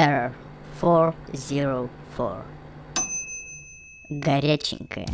Error 404. Горяченькая.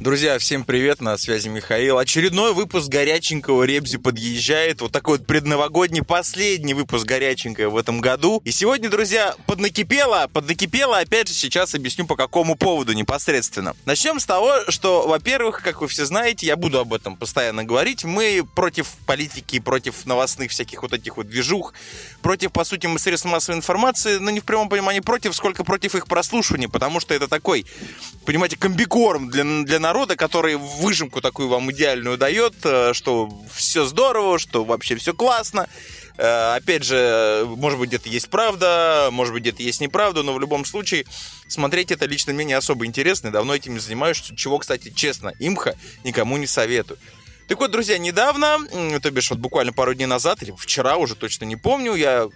Друзья, всем привет, на связи Михаил. Очередной выпуск горяченького Ребзи подъезжает. Вот такой вот предновогодний последний выпуск горяченького в этом году. И сегодня, друзья, поднакипело, поднакипело, опять же, сейчас объясню по какому поводу непосредственно. Начнем с того, что, во-первых, как вы все знаете, я буду об этом постоянно говорить, мы против политики, против новостных всяких вот этих вот движух, против, по сути, средств массовой информации, но не в прямом понимании против, сколько против их прослушивания, потому что это такой, понимаете, комбикорм для, для народа, который выжимку такую вам идеальную дает, э, что все здорово, что вообще все классно. Э, опять же, может быть, где-то есть правда, может быть, где-то есть неправда, но в любом случае смотреть это лично мне не особо интересно. Давно этим занимаюсь, чего, кстати, честно, имха никому не советую. Так вот, друзья, недавно, то бишь вот буквально пару дней назад, или вчера уже точно не помню, я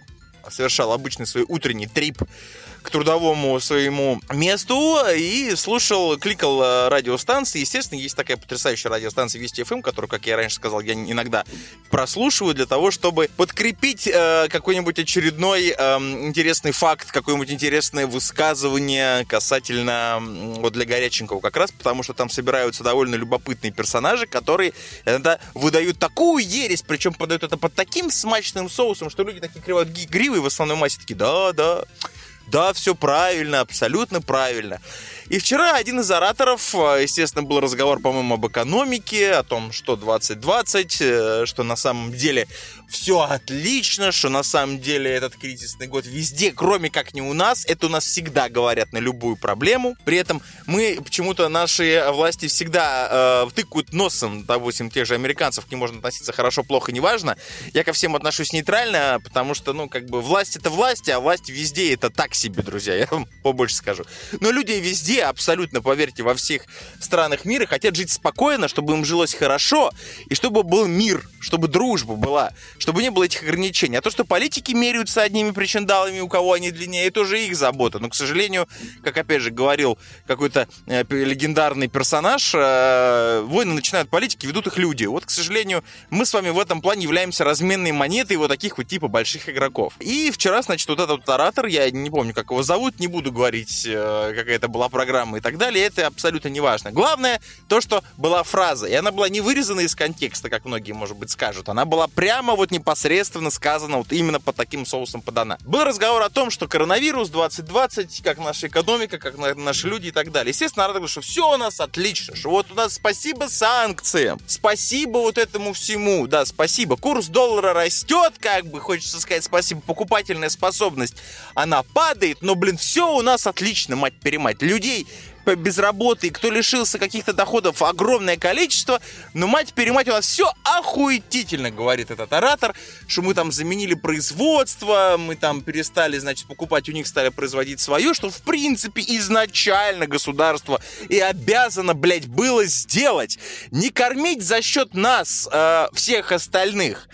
совершал обычный свой утренний трип к трудовому своему месту и слушал, кликал э, радиостанции. Естественно, есть такая потрясающая радиостанция Вести ФМ, которую, как я раньше сказал, я иногда прослушиваю для того, чтобы подкрепить э, какой-нибудь очередной э, интересный факт, какое-нибудь интересное высказывание касательно вот для горяченького как раз, потому что там собираются довольно любопытные персонажи, которые иногда выдают такую ересь, причем подают это под таким смачным соусом, что люди такие кривают гривы в основной массе такие, да, да, да, все правильно, абсолютно правильно. И вчера один из ораторов, э, естественно, был разговор, по-моему, об экономике, о том, что 2020, э, что на самом деле все отлично, что на самом деле этот кризисный год везде, кроме как не у нас. Это у нас всегда говорят на любую проблему. При этом мы почему-то наши власти всегда э, тыкают носом, допустим, тех же американцев, к ним можно относиться хорошо, плохо, неважно. Я ко всем отношусь нейтрально, потому что, ну, как бы власть это власть, а власть везде это так себе, друзья, я вам побольше скажу. Но люди везде, абсолютно, поверьте, во всех странах мира хотят жить спокойно, чтобы им жилось хорошо, и чтобы был мир, чтобы дружба была, чтобы не было этих ограничений. А то, что политики меряются одними причиндалами, у кого они длиннее, это уже их забота. Но, к сожалению, как опять же говорил какой-то э, легендарный персонаж, э, войны начинают политики, ведут их люди. Вот, к сожалению, мы с вами в этом плане являемся разменной монетой вот таких вот типа больших игроков. И вчера, значит, вот этот вот оратор, я не помню, как его зовут, не буду говорить, э, какая это была программа и так далее, это абсолютно не важно. Главное то, что была фраза, и она была не вырезана из контекста, как многие, может быть, скажут. Она была прямо вот непосредственно сказана вот именно по таким соусам подана. Был разговор о том, что коронавирус 2020, как наша экономика, как наши люди и так далее. Естественно, народ говорит, что все у нас отлично, что вот у нас спасибо санкциям, спасибо вот этому всему, да, спасибо. Курс доллара растет, как бы, хочется сказать спасибо, покупательная способность, она падает, но, блин, все у нас отлично, мать-перемать. Людей без работы, кто лишился каких-то доходов огромное количество, но мать-перемать у нас все охуетительно, говорит этот оратор, что мы там заменили производство, мы там перестали, значит, покупать у них, стали производить свое, что в принципе изначально государство и обязано, блядь, было сделать. Не кормить за счет нас, э, всех остальных,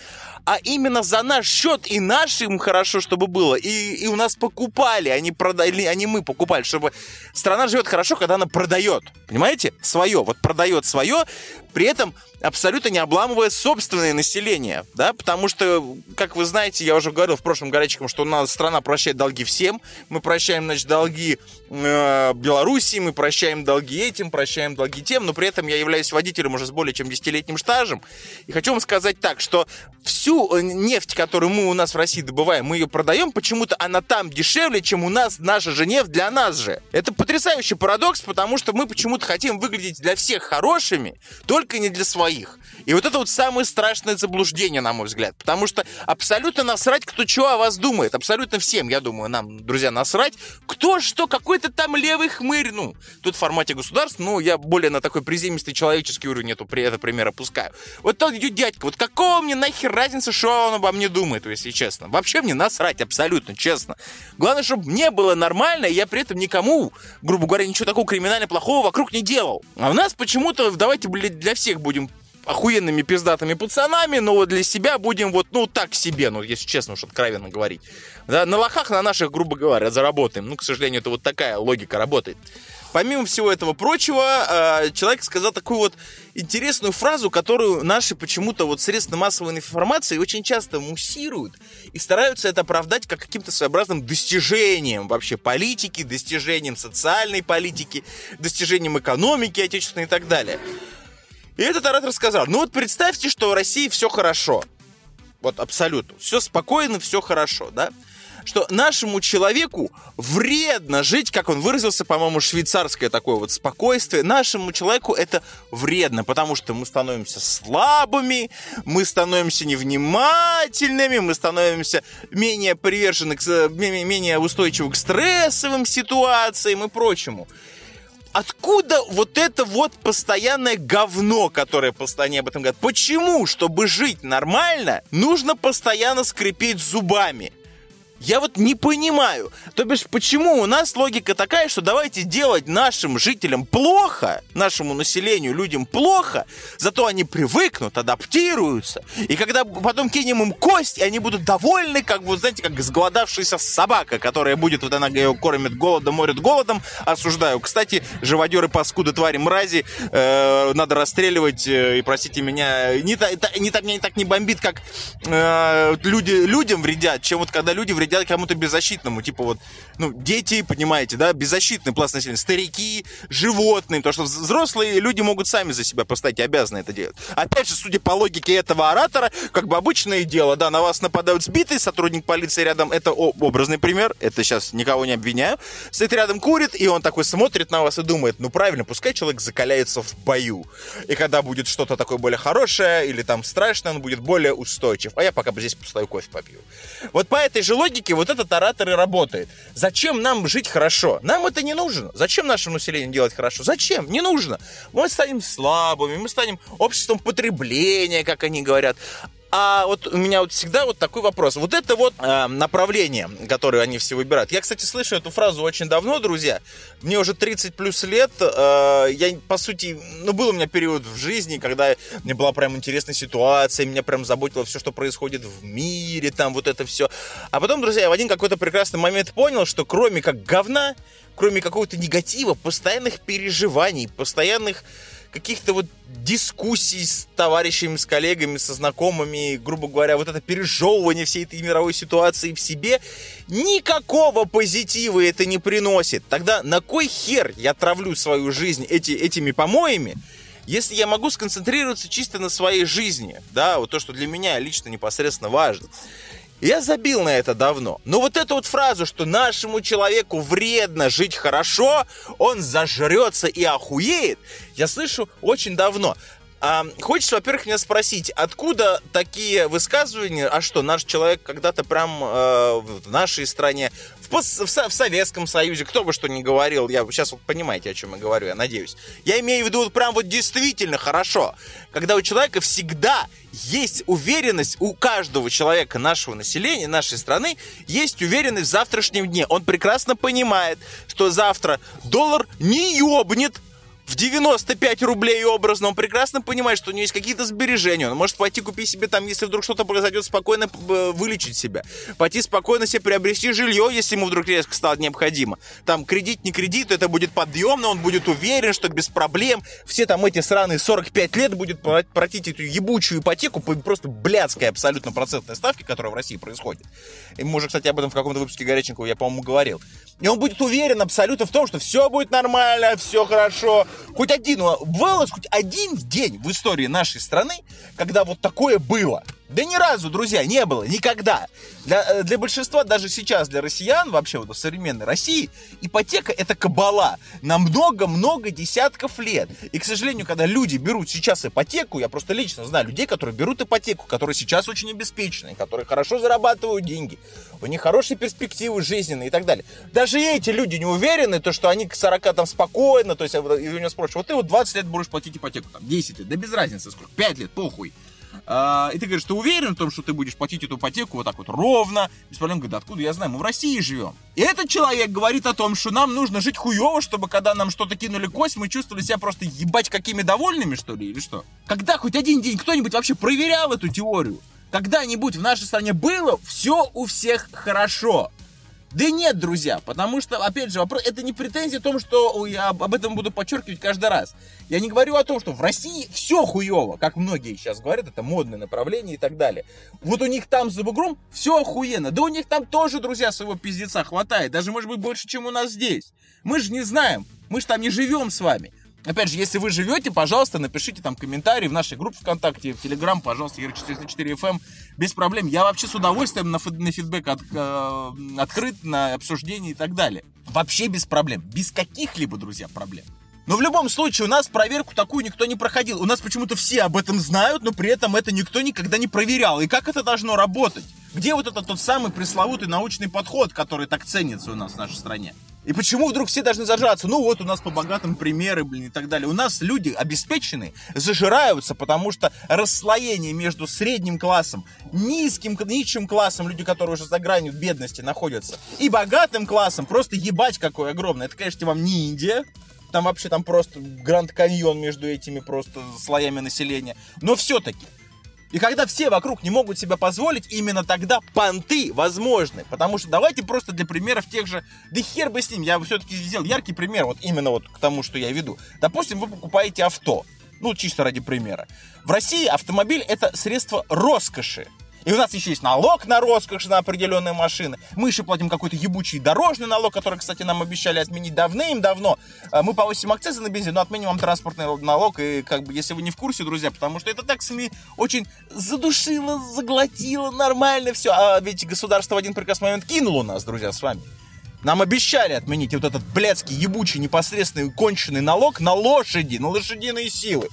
а именно за наш счет и нашим хорошо, чтобы было, и, и у нас покупали, они продали, не мы покупали, чтобы страна живет хорошо, когда она продает, понимаете, свое, вот продает свое, при этом абсолютно не обламывая собственное население, да, потому что, как вы знаете, я уже говорил в прошлом горячеком, что у нас страна прощает долги всем, мы прощаем, значит, долги э, Белоруссии, мы прощаем долги этим, прощаем долги тем, но при этом я являюсь водителем уже с более чем десятилетним стажем, и хочу вам сказать так, что всю э, нефть, которую мы у нас в России добываем, мы ее продаем, почему-то она там дешевле, чем у нас наша же нефть для нас же. Это потрясающий парадокс, потому что мы почему-то хотим выглядеть для всех хорошими, только не для своих. И вот это вот самое страшное заблуждение, на мой взгляд. Потому что абсолютно насрать, кто что о вас думает. Абсолютно всем, я думаю, нам, друзья, насрать. Кто что, какой-то там левый хмырь. Ну, тут в формате государств, ну, я более на такой приземистый человеческий уровень эту, это пример опускаю. Вот тот дядька, вот какого мне нахер разница, что он обо мне думает, если честно. Вообще мне насрать, абсолютно, честно. Главное, чтобы мне было нормально, и я при этом никому, грубо говоря, ничего такого криминально плохого вокруг не делал. А у нас почему-то, давайте, блядь, для всех будем охуенными пиздатыми пацанами, но вот для себя будем вот, ну, так себе, ну, если честно уж откровенно говорить. Да, на лохах на наших, грубо говоря, заработаем. Ну, к сожалению, это вот такая логика работает. помимо всего этого прочего, э, человек сказал такую вот интересную фразу, которую наши почему-то вот средства массовой информации очень часто муссируют и стараются это оправдать как каким-то своеобразным достижением вообще политики, достижением социальной политики, достижением экономики отечественной и так далее. И этот оратор сказал, ну вот представьте, что в России все хорошо. Вот абсолютно. Все спокойно, все хорошо, да? что нашему человеку вредно жить, как он выразился, по-моему, швейцарское такое вот спокойствие. Нашему человеку это вредно, потому что мы становимся слабыми, мы становимся невнимательными, мы становимся менее привержены, к, менее устойчивы к стрессовым ситуациям и прочему откуда вот это вот постоянное говно, которое постоянно об этом говорят? Почему, чтобы жить нормально, нужно постоянно скрипеть зубами? Я вот не понимаю. То бишь, почему у нас логика такая, что давайте делать нашим жителям плохо, нашему населению, людям плохо, зато они привыкнут, адаптируются. И когда потом кинем им кость, они будут довольны, как вы знаете, как сголодавшаяся собака, которая будет, вот она ее кормит голодом, морит голодом. Осуждаю. Кстати, живодеры, паскуды, твари, мрази, э, надо расстреливать, э, и простите меня, не, та, не, так, не так не бомбит, как э, люди, людям вредят, чем вот когда люди вредят делать кому-то беззащитному, типа вот, ну, дети, понимаете, да, беззащитный пласт населения, старики, животные, потому что взрослые люди могут сами за себя постоять и обязаны это делать. Опять же, судя по логике этого оратора, как бы обычное дело, да, на вас нападают сбитые, сотрудник полиции рядом, это образный пример, это сейчас никого не обвиняю, стоит рядом, курит, и он такой смотрит на вас и думает, ну, правильно, пускай человек закаляется в бою, и когда будет что-то такое более хорошее или там страшное, он будет более устойчив, а я пока бы здесь постою кофе попью. Вот по этой же логике логике вот этот оратор и работает. Зачем нам жить хорошо? Нам это не нужно. Зачем нашему населению делать хорошо? Зачем? Не нужно. Мы станем слабыми, мы станем обществом потребления, как они говорят. А вот у меня вот всегда вот такой вопрос. Вот это вот э, направление, которое они все выбирают. Я, кстати, слышу эту фразу очень давно, друзья. Мне уже 30 плюс лет. Э, я, по сути, ну, был у меня период в жизни, когда мне была прям интересная ситуация, меня прям заботило все, что происходит в мире, там вот это все. А потом, друзья, я в один какой-то прекрасный момент понял, что кроме как говна, кроме какого-то негатива, постоянных переживаний, постоянных каких-то вот дискуссий с товарищами, с коллегами, со знакомыми, грубо говоря, вот это пережевывание всей этой мировой ситуации в себе, никакого позитива это не приносит. Тогда на кой хер я травлю свою жизнь эти, этими помоями, если я могу сконцентрироваться чисто на своей жизни, да, вот то, что для меня лично непосредственно важно. Я забил на это давно. Но вот эту вот фразу, что нашему человеку вредно жить хорошо, он зажрется и охуеет, я слышу очень давно. А, хочется, во-первых, меня спросить, откуда такие высказывания, а что, наш человек когда-то прям э, в нашей стране в, в, в Советском Союзе, кто бы что ни говорил, я сейчас вот понимаете, о чем я говорю, я надеюсь. Я имею в виду вот прям вот действительно хорошо, когда у человека всегда есть уверенность, у каждого человека нашего населения, нашей страны, есть уверенность в завтрашнем дне. Он прекрасно понимает, что завтра доллар не ёбнет, в 95 рублей образно, он прекрасно понимает, что у него есть какие-то сбережения. Он может пойти купить себе там, если вдруг что-то произойдет, спокойно э, вылечить себя. Пойти спокойно себе приобрести жилье, если ему вдруг резко стало необходимо. Там кредит, не кредит, это будет подъемно, он будет уверен, что без проблем. Все там эти сраные 45 лет будет платить эту ебучую ипотеку по просто блядской абсолютно процентной ставке, которая в России происходит. И мы уже, кстати, об этом в каком-то выпуске Горяченкова, я, по-моему, говорил. И он будет уверен абсолютно в том, что все будет нормально, все хорошо. Хоть один, бывало хоть один день в истории нашей страны, когда вот такое было – да ни разу, друзья, не было, никогда. Для, э, для большинства, даже сейчас, для россиян, вообще вот в современной России, ипотека это кабала на много-много десятков лет. И, к сожалению, когда люди берут сейчас ипотеку, я просто лично знаю людей, которые берут ипотеку, которые сейчас очень обеспечены, которые хорошо зарабатывают деньги, у них хорошие перспективы жизненные и так далее. Даже эти люди не уверены, то, что они к 40 там спокойно, то есть, и у него спрашивают, вот ты вот 20 лет будешь платить ипотеку, там, 10 лет, да без разницы сколько, 5 лет, похуй. А, и ты говоришь, ты уверен в том, что ты будешь платить эту ипотеку вот так вот ровно, без проблем? Говорит, откуда я знаю, мы в России живем. И этот человек говорит о том, что нам нужно жить хуево, чтобы когда нам что-то кинули кость, мы чувствовали себя просто ебать какими довольными, что ли, или что? Когда хоть один день кто-нибудь вообще проверял эту теорию? Когда-нибудь в нашей стране было все у всех хорошо. Да нет, друзья, потому что, опять же, вопрос, это не претензия о том, что я об этом буду подчеркивать каждый раз. Я не говорю о том, что в России все хуево, как многие сейчас говорят, это модное направление и так далее. Вот у них там за бугром все охуенно. Да у них там тоже, друзья, своего пиздеца хватает. Даже, может быть, больше, чем у нас здесь. Мы же не знаем. Мы же там не живем с вами. Опять же, если вы живете, пожалуйста, напишите там комментарии в нашей группе ВКонтакте, в Телеграм, пожалуйста, Ира404 FM, эм. без проблем. Я вообще с удовольствием на, на фидбэк от, э, открыт, на обсуждение и так далее. Вообще без проблем. Без каких-либо, друзья, проблем. Но в любом случае у нас проверку такую никто не проходил. У нас почему-то все об этом знают, но при этом это никто никогда не проверял. И как это должно работать? Где вот этот тот самый пресловутый научный подход, который так ценится у нас в нашей стране? И почему вдруг все должны зажраться? Ну вот у нас по богатым примеры, блин, и так далее. У нас люди обеспеченные зажираются, потому что расслоение между средним классом, низким, низшим классом, люди, которые уже за гранью бедности находятся, и богатым классом, просто ебать какой огромный. Это, конечно, вам не Индия, там вообще там просто Гранд Каньон между этими просто слоями населения. Но все-таки и когда все вокруг не могут себе позволить, именно тогда понты возможны. Потому что давайте просто для примеров тех же... Да хер бы с ним, я все-таки сделал яркий пример, вот именно вот к тому, что я веду. Допустим, вы покупаете авто. Ну, чисто ради примера. В России автомобиль это средство роскоши. И у нас еще есть налог на роскошь на определенные машины. Мы еще платим какой-то ебучий дорожный налог, который, кстати, нам обещали отменить давным-давно. А, мы повысим акцизы на бензин, но отменим вам транспортный налог. И как бы, если вы не в курсе, друзья, потому что это так СМИ очень задушило, заглотило, нормально все. А ведь государство в один прекрасный момент кинуло нас, друзья, с вами. Нам обещали отменить вот этот блядский, ебучий, непосредственный, конченый налог на лошади, на лошадиные силы.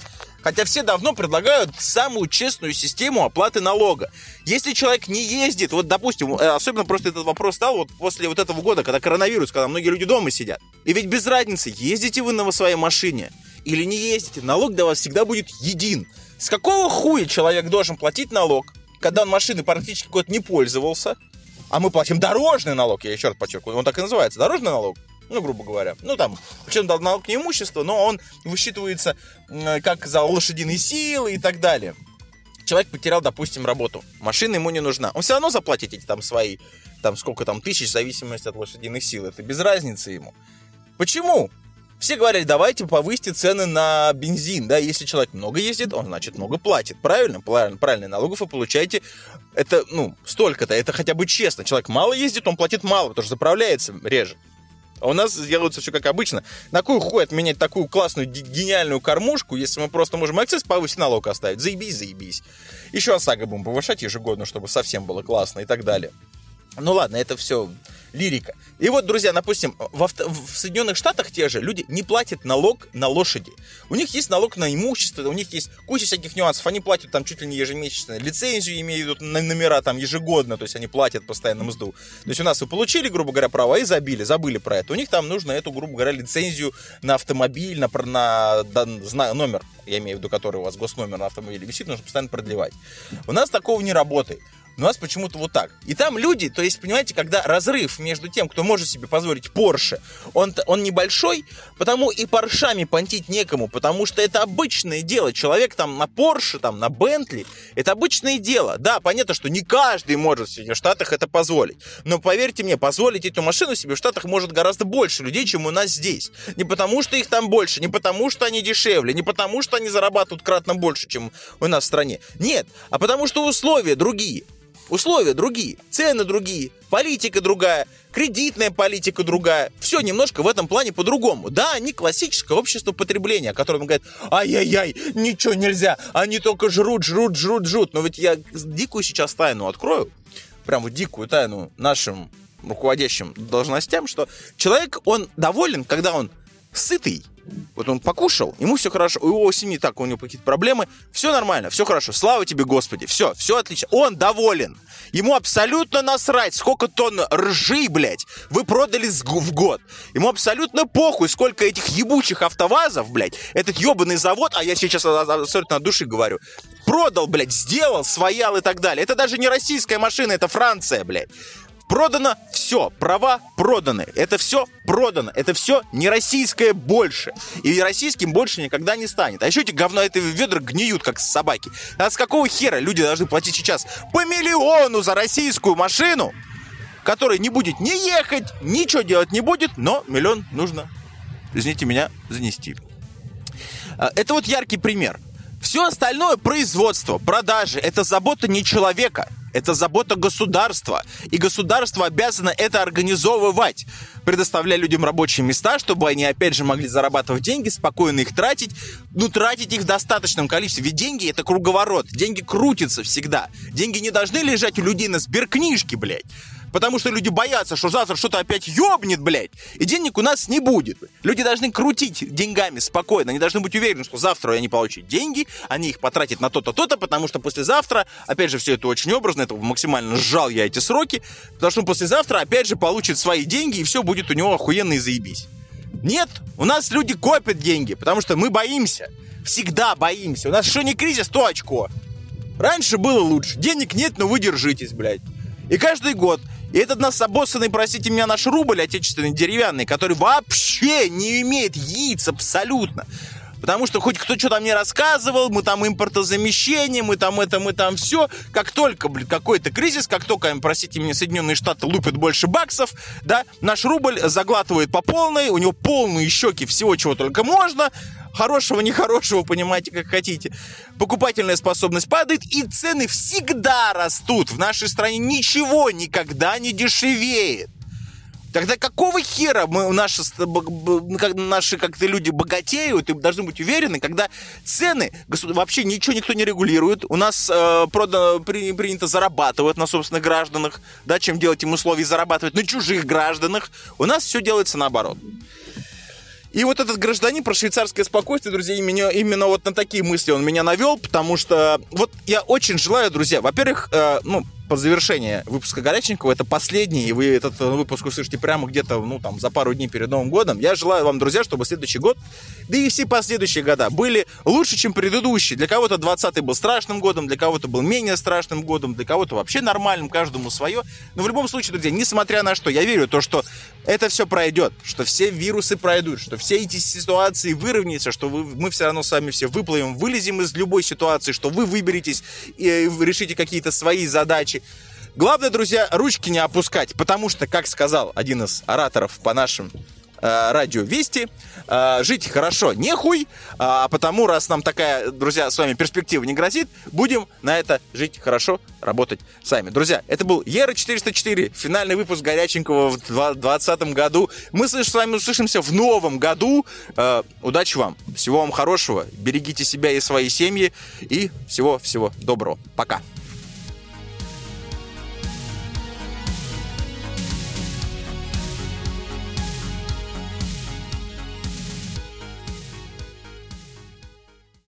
Хотя все давно предлагают самую честную систему оплаты налога. Если человек не ездит, вот, допустим, э, особенно просто этот вопрос стал вот после вот этого года, когда коронавирус, когда многие люди дома сидят. И ведь без разницы, ездите вы на своей машине или не ездите, налог для вас всегда будет един. С какого хуя человек должен платить налог, когда он машины практически год не пользовался, а мы платим дорожный налог, я еще раз подчеркиваю, он так и называется, дорожный налог ну, грубо говоря. Ну, там, причем налог не имущество, но он высчитывается как за лошадиные силы и так далее. Человек потерял, допустим, работу. Машина ему не нужна. Он все равно заплатит эти там свои, там сколько там тысяч, в зависимости от лошадиных сил. Это без разницы ему. Почему? Все говорили, давайте повысьте цены на бензин, да, если человек много ездит, он, значит, много платит, правильно? Правильно, правильно, налогов вы получаете, это, ну, столько-то, это хотя бы честно. Человек мало ездит, он платит мало, потому что заправляется реже. А у нас делается все как обычно. На кой хуй отменять такую классную, гениальную кормушку, если мы просто можем акцесс повысить налог оставить? Заебись, заебись. Еще ОСАГО будем повышать ежегодно, чтобы совсем было классно и так далее. Ну ладно, это все лирика. И вот, друзья, допустим, в, авто, в Соединенных Штатах те же люди не платят налог на лошади. У них есть налог на имущество, у них есть куча всяких нюансов. Они платят там чуть ли не ежемесячно. Лицензию имеют номера там ежегодно, то есть они платят постоянно мзду. То есть у нас вы получили, грубо говоря, права и забили, забыли про это. У них там нужно эту, грубо говоря, лицензию на автомобиль, на, на, на номер, я имею в виду, который у вас госномер на автомобиле висит, нужно постоянно продлевать. У нас такого не работает. У нас почему-то вот так. И там люди, то есть, понимаете, когда разрыв между тем, кто может себе позволить Порше, он, он небольшой, потому и Поршами понтить некому, потому что это обычное дело. Человек там на Порше, там на Бентли, это обычное дело. Да, понятно, что не каждый может себе в Штатах это позволить. Но поверьте мне, позволить эту машину себе в Штатах может гораздо больше людей, чем у нас здесь. Не потому, что их там больше, не потому, что они дешевле, не потому, что они зарабатывают кратно больше, чем у нас в стране. Нет, а потому что условия другие. Условия другие, цены другие, политика другая, кредитная политика другая. Все немножко в этом плане по-другому. Да, они классическое общество потребления, о котором говорят, ай-яй-яй, ничего нельзя, они только жрут, жрут, жрут, жрут. Но ведь я дикую сейчас тайну открою, прям вот дикую тайну нашим руководящим должностям, что человек, он доволен, когда он сытый, вот он покушал, ему все хорошо, у его семьи так, у него какие-то проблемы, все нормально, все хорошо, слава тебе, Господи, все, все отлично, он доволен. Ему абсолютно насрать, сколько тонн ржи, блядь, вы продали в год. Ему абсолютно похуй, сколько этих ебучих автовазов, блядь, этот ебаный завод, а я сейчас абсолютно от души говорю, продал, блядь, сделал, своял и так далее. Это даже не российская машина, это Франция, блядь. Продано все, права проданы. Это все продано. Это все не российское больше. И российским больше никогда не станет. А еще эти говно, эти ведра гниют, как собаки. А с какого хера люди должны платить сейчас по миллиону за российскую машину? который не будет ни ехать, ничего делать не будет, но миллион нужно, извините меня, занести. А, это вот яркий пример. Все остальное производство, продажи, это забота не человека, это забота государства. И государство обязано это организовывать, предоставляя людям рабочие места, чтобы они, опять же, могли зарабатывать деньги, спокойно их тратить, ну, тратить их в достаточном количестве. Ведь деньги — это круговорот, деньги крутятся всегда. Деньги не должны лежать у людей на сберкнижке, блядь. Потому что люди боятся, что завтра что-то опять ёбнет, блядь, и денег у нас не будет. Люди должны крутить деньгами спокойно. Они должны быть уверены, что завтра они получат деньги, они их потратят на то-то, то-то, потому что послезавтра, опять же, все это очень образно, это максимально сжал я эти сроки, потому что послезавтра, опять же, получит свои деньги, и все будет у него охуенно и заебись. Нет, у нас люди копят деньги, потому что мы боимся. Всегда боимся. У нас что не кризис, то очко. Раньше было лучше. Денег нет, но вы держитесь, блядь. И каждый год и этот нас обоссанный, простите меня, наш рубль отечественный деревянный, который вообще не имеет яиц абсолютно. Потому что хоть кто что там мне рассказывал, мы там импортозамещение, мы там это, мы там все. Как только, блин, какой-то кризис, как только, простите меня, Соединенные Штаты лупят больше баксов, да, наш рубль заглатывает по полной, у него полные щеки всего, чего только можно, хорошего, нехорошего, понимаете, как хотите. Покупательная способность падает, и цены всегда растут. В нашей стране ничего никогда не дешевеет. Тогда какого хера мы, наши, наши как-то люди богатеют и должны быть уверены, когда цены вообще ничего никто не регулирует, у нас э, продано, при, принято зарабатывать на собственных гражданах, да, чем делать им условия зарабатывать на чужих гражданах, у нас все делается наоборот. И вот этот гражданин про швейцарское спокойствие, друзья, именно, именно вот на такие мысли он меня навел, потому что вот я очень желаю, друзья, во-первых, э, ну, по завершении выпуска Горяченького, это последний, и вы этот выпуск услышите прямо где-то, ну, там, за пару дней перед Новым годом. Я желаю вам, друзья, чтобы следующий год, да и все последующие года были лучше, чем предыдущие. Для кого-то 20-й был страшным годом, для кого-то был менее страшным годом, для кого-то вообще нормальным, каждому свое. Но в любом случае, друзья, несмотря на что, я верю то, что это все пройдет, что все вирусы пройдут, что все эти ситуации выровняются, что вы, мы все равно с вами все выплывем, вылезем из любой ситуации, что вы выберетесь и решите какие-то свои задачи, задачи. Главное, друзья, ручки не опускать, потому что, как сказал один из ораторов по нашим э, радио Вести, э, жить хорошо не хуй, а потому, раз нам такая, друзья, с вами перспектива не грозит, будем на это жить хорошо, работать сами. Друзья, это был Ера 404, финальный выпуск горяченького в 2020 году. Мы с вами услышимся в новом году. Э, удачи вам, всего вам хорошего, берегите себя и свои семьи, и всего-всего доброго. Пока.